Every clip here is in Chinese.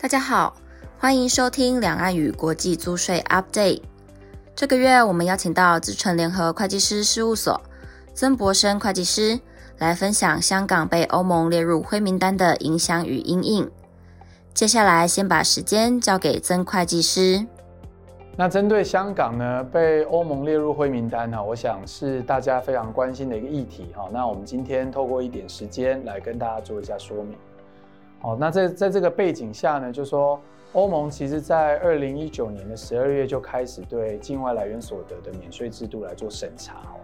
大家好，欢迎收听两岸与国际租税 Update。这个月我们邀请到资诚联合会计师事务所曾博生会计师来分享香港被欧盟列入灰名单的影响与因应。接下来先把时间交给曾会计师。那针对香港呢，被欧盟列入灰名单呢，我想是大家非常关心的一个议题哈。那我们今天透过一点时间来跟大家做一下说明。哦，那在在这个背景下呢，就说欧盟其实在二零一九年的十二月就开始对境外来源所得的免税制度来做审查哦。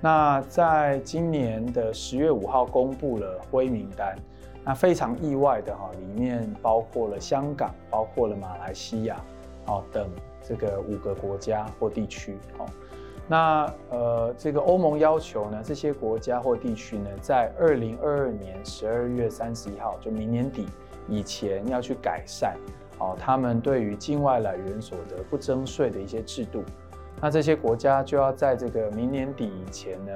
那在今年的十月五号公布了灰名单，那非常意外的哈，里面包括了香港，包括了马来西亚哦等这个五个国家或地区哦。那呃，这个欧盟要求呢，这些国家或地区呢，在二零二二年十二月三十一号，就明年底以前要去改善哦，他们对于境外来源所得不征税的一些制度。那这些国家就要在这个明年底以前呢，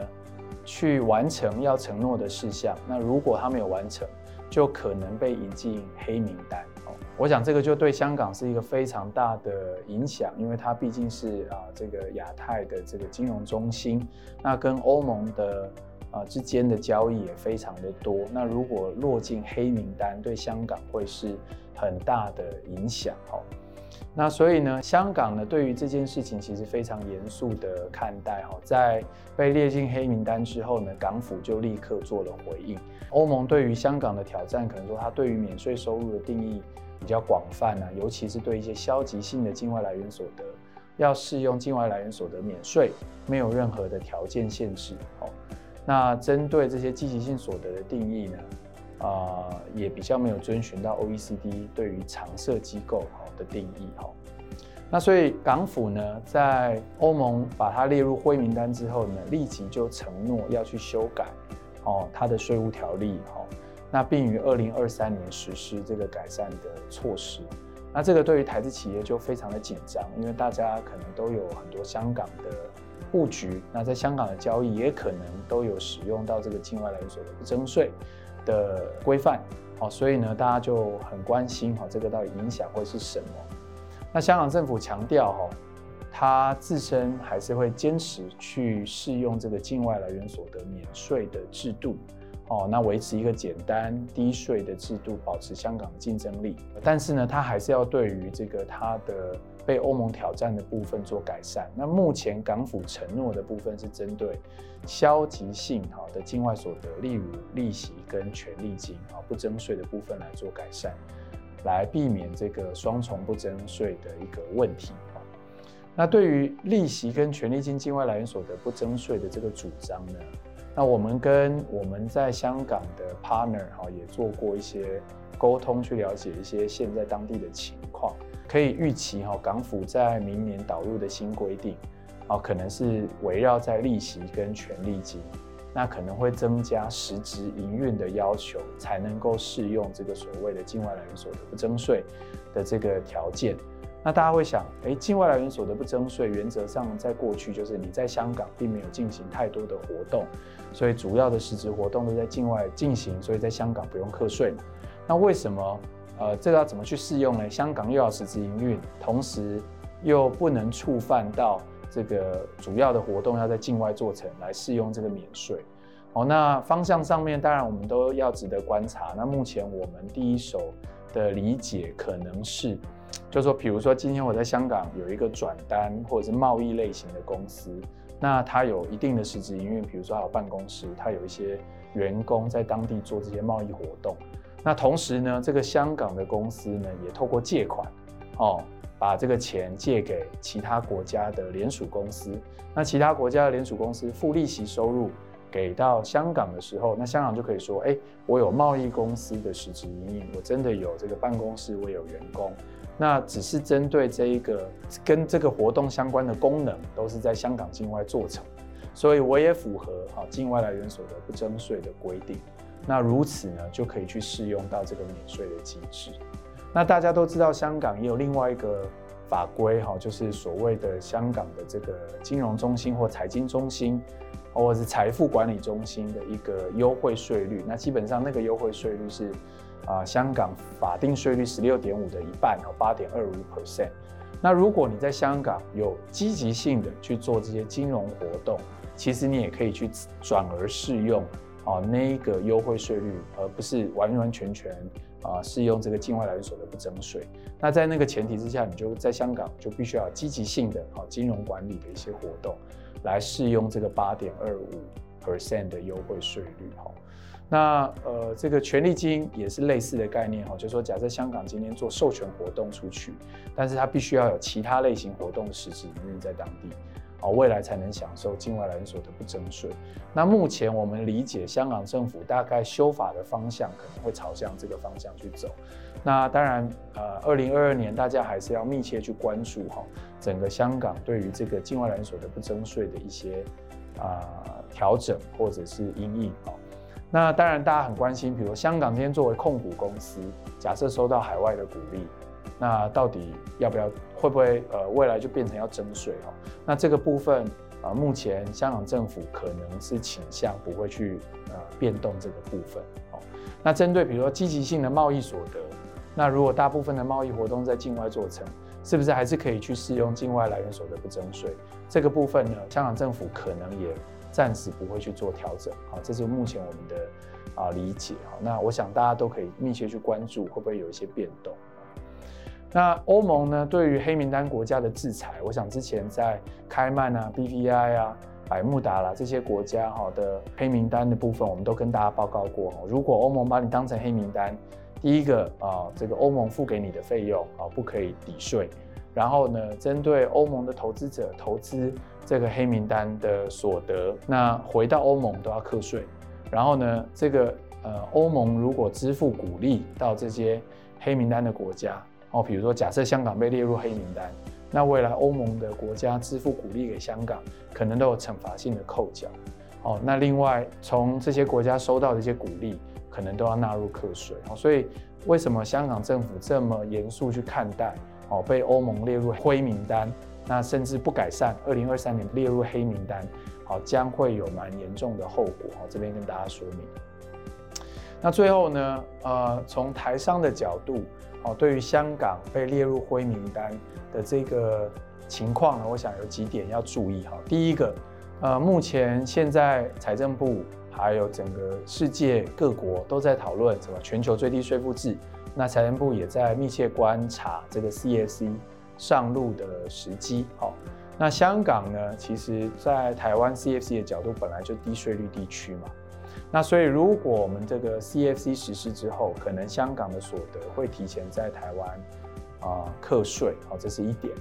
去完成要承诺的事项。那如果他没有完成，就可能被引进黑名单。我想这个就对香港是一个非常大的影响，因为它毕竟是啊这个亚太的这个金融中心，那跟欧盟的啊之间的交易也非常的多。那如果落进黑名单，对香港会是很大的影响。哦，那所以呢，香港呢对于这件事情其实非常严肃的看待。哈，在被列进黑名单之后呢，港府就立刻做了回应。欧盟对于香港的挑战，可能说它对于免税收入的定义。比较广泛呢，尤其是对一些消极性的境外来源所得，要适用境外来源所得免税，没有任何的条件限制。哦，那针对这些积极性所得的定义呢，啊、也比较没有遵循到 OECD 对于常设机构好的定义。哈，那所以港府呢，在欧盟把它列入灰名单之后呢，立即就承诺要去修改，哦，它的税务条例。哈。那并于二零二三年实施这个改善的措施，那这个对于台资企业就非常的紧张，因为大家可能都有很多香港的布局，那在香港的交易也可能都有使用到这个境外来源所得不征税的规范，哦，所以呢，大家就很关心哈，这个到底影响会是什么？那香港政府强调哈，它自身还是会坚持去适用这个境外来源所得免税的制度。哦，那维持一个简单低税的制度，保持香港竞争力。但是呢，它还是要对于这个它的被欧盟挑战的部分做改善。那目前港府承诺的部分是针对消极性好的境外所得，例如利息跟权利金啊不征税的部分来做改善，来避免这个双重不征税的一个问题。那对于利息跟权利金境外来源所得不征税的这个主张呢？那我们跟我们在香港的 partner 哈也做过一些沟通，去了解一些现在当地的情况。可以预期哈，港府在明年导入的新规定，啊，可能是围绕在利息跟权利金，那可能会增加实质营运的要求，才能够适用这个所谓的境外来源所得不征税的这个条件。那大家会想，诶，境外来源所得不征税，原则上在过去就是你在香港并没有进行太多的活动，所以主要的实质活动都在境外进行，所以在香港不用课税嘛。那为什么，呃，这个要怎么去适用呢？香港又要实质营运，同时又不能触犯到这个主要的活动要在境外做成来适用这个免税。哦，那方向上面当然我们都要值得观察。那目前我们第一手的理解可能是。就说，比如说今天我在香港有一个转单或者是贸易类型的公司，那它有一定的实质营运，比如说还有办公室，它有一些员工在当地做这些贸易活动。那同时呢，这个香港的公司呢，也透过借款，哦，把这个钱借给其他国家的联属公司。那其他国家的联属公司付利息收入给到香港的时候，那香港就可以说，哎，我有贸易公司的实质营运，我真的有这个办公室，我有员工。那只是针对这一个跟这个活动相关的功能，都是在香港境外做成，所以我也符合啊境外来源所得不征税的规定。那如此呢，就可以去适用到这个免税的机制。那大家都知道，香港也有另外一个法规哈，就是所谓的香港的这个金融中心或财经中心，或者是财富管理中心的一个优惠税率。那基本上那个优惠税率是。啊香港法定税率十六点五的一半哦，八点二五 percent。那如果你在香港有积极性的去做这些金融活动，其实你也可以去转而适用啊那一个优惠税率，而不是完完全全啊适用这个境外来源所得不征税。那在那个前提之下，你就在香港就必须要积极性的啊金融管理的一些活动，来适用这个八点二五 percent 的优惠税率哈。那呃，这个权利金也是类似的概念哈，就是说，假设香港今天做授权活动出去，但是它必须要有其他类型活动的实质营运在当地，未来才能享受境外来源所得不征税。那目前我们理解，香港政府大概修法的方向可能会朝向这个方向去走。那当然，呃，二零二二年大家还是要密切去关注哈，整个香港对于这个境外来源所得不征税的一些啊调整或者是因应啊。那当然，大家很关心，比如香港今天作为控股公司，假设收到海外的股利，那到底要不要，会不会呃未来就变成要征税哦？那这个部分啊、目前香港政府可能是倾向不会去呃变动这个部分哦。那针对比如说积极性的贸易所得，那如果大部分的贸易活动在境外做成，是不是还是可以去适用境外来源所得不征税？这个部分呢，香港政府可能也。暂时不会去做调整，好，这是目前我们的啊理解，好，那我想大家都可以密切去关注，会不会有一些变动。那欧盟呢，对于黑名单国家的制裁，我想之前在开曼啊、BVI 啊、百慕达啦这些国家哈的黑名单的部分，我们都跟大家报告过，如果欧盟把你当成黑名单，第一个啊，这个欧盟付给你的费用啊不可以抵税，然后呢，针对欧盟的投资者投资。这个黑名单的所得，那回到欧盟都要课税。然后呢，这个呃，欧盟如果支付股利到这些黑名单的国家，哦，比如说假设香港被列入黑名单，那未来欧盟的国家支付鼓励给香港，可能都有惩罚性的扣缴。哦，那另外从这些国家收到的一些鼓励，可能都要纳入课税。哦，所以为什么香港政府这么严肃去看待？哦，被欧盟列入灰名单？那甚至不改善，二零二三年列入黑名单，好，将会有蛮严重的后果。哦，这边跟大家说明。那最后呢，呃，从台商的角度，哦，对于香港被列入灰名单的这个情况呢，我想有几点要注意哈。第一个，呃，目前现在财政部还有整个世界各国都在讨论什么全球最低税负制，那财政部也在密切观察这个 CFC。上路的时机，好，那香港呢？其实，在台湾 CFC 的角度，本来就低税率地区嘛。那所以，如果我们这个 CFC 实施之后，可能香港的所得会提前在台湾啊课税，好，这是一点。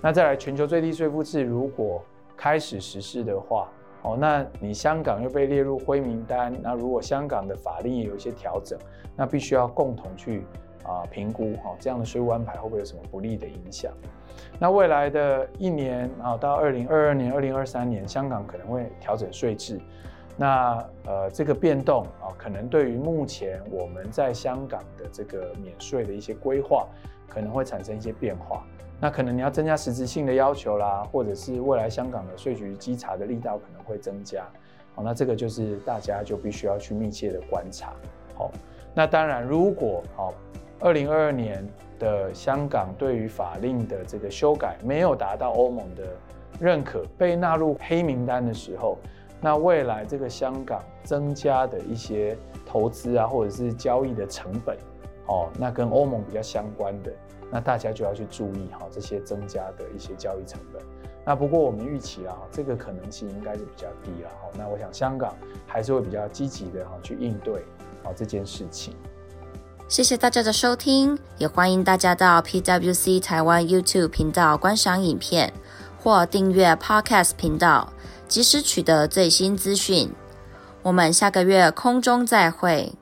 那再来，全球最低税负制如果开始实施的话，哦，那你香港又被列入灰名单，那如果香港的法令也有一些调整，那必须要共同去。啊，评估哈，这样的税务安排会不会有什么不利的影响？那未来的一年啊，到二零二二年、二零二三年，香港可能会调整税制。那呃，这个变动啊，可能对于目前我们在香港的这个免税的一些规划，可能会产生一些变化。那可能你要增加实质性的要求啦，或者是未来香港的税局稽查的力道可能会增加。好，那这个就是大家就必须要去密切的观察。好，那当然如果好。二零二二年的香港对于法令的这个修改没有达到欧盟的认可，被纳入黑名单的时候，那未来这个香港增加的一些投资啊，或者是交易的成本，哦，那跟欧盟比较相关的，那大家就要去注意哈，这些增加的一些交易成本。那不过我们预期啊，这个可能性应该是比较低了哈。那我想香港还是会比较积极的哈去应对啊这件事情。谢谢大家的收听，也欢迎大家到 PWC 台湾 YouTube 频道观赏影片，或订阅 Podcast 频道，及时取得最新资讯。我们下个月空中再会。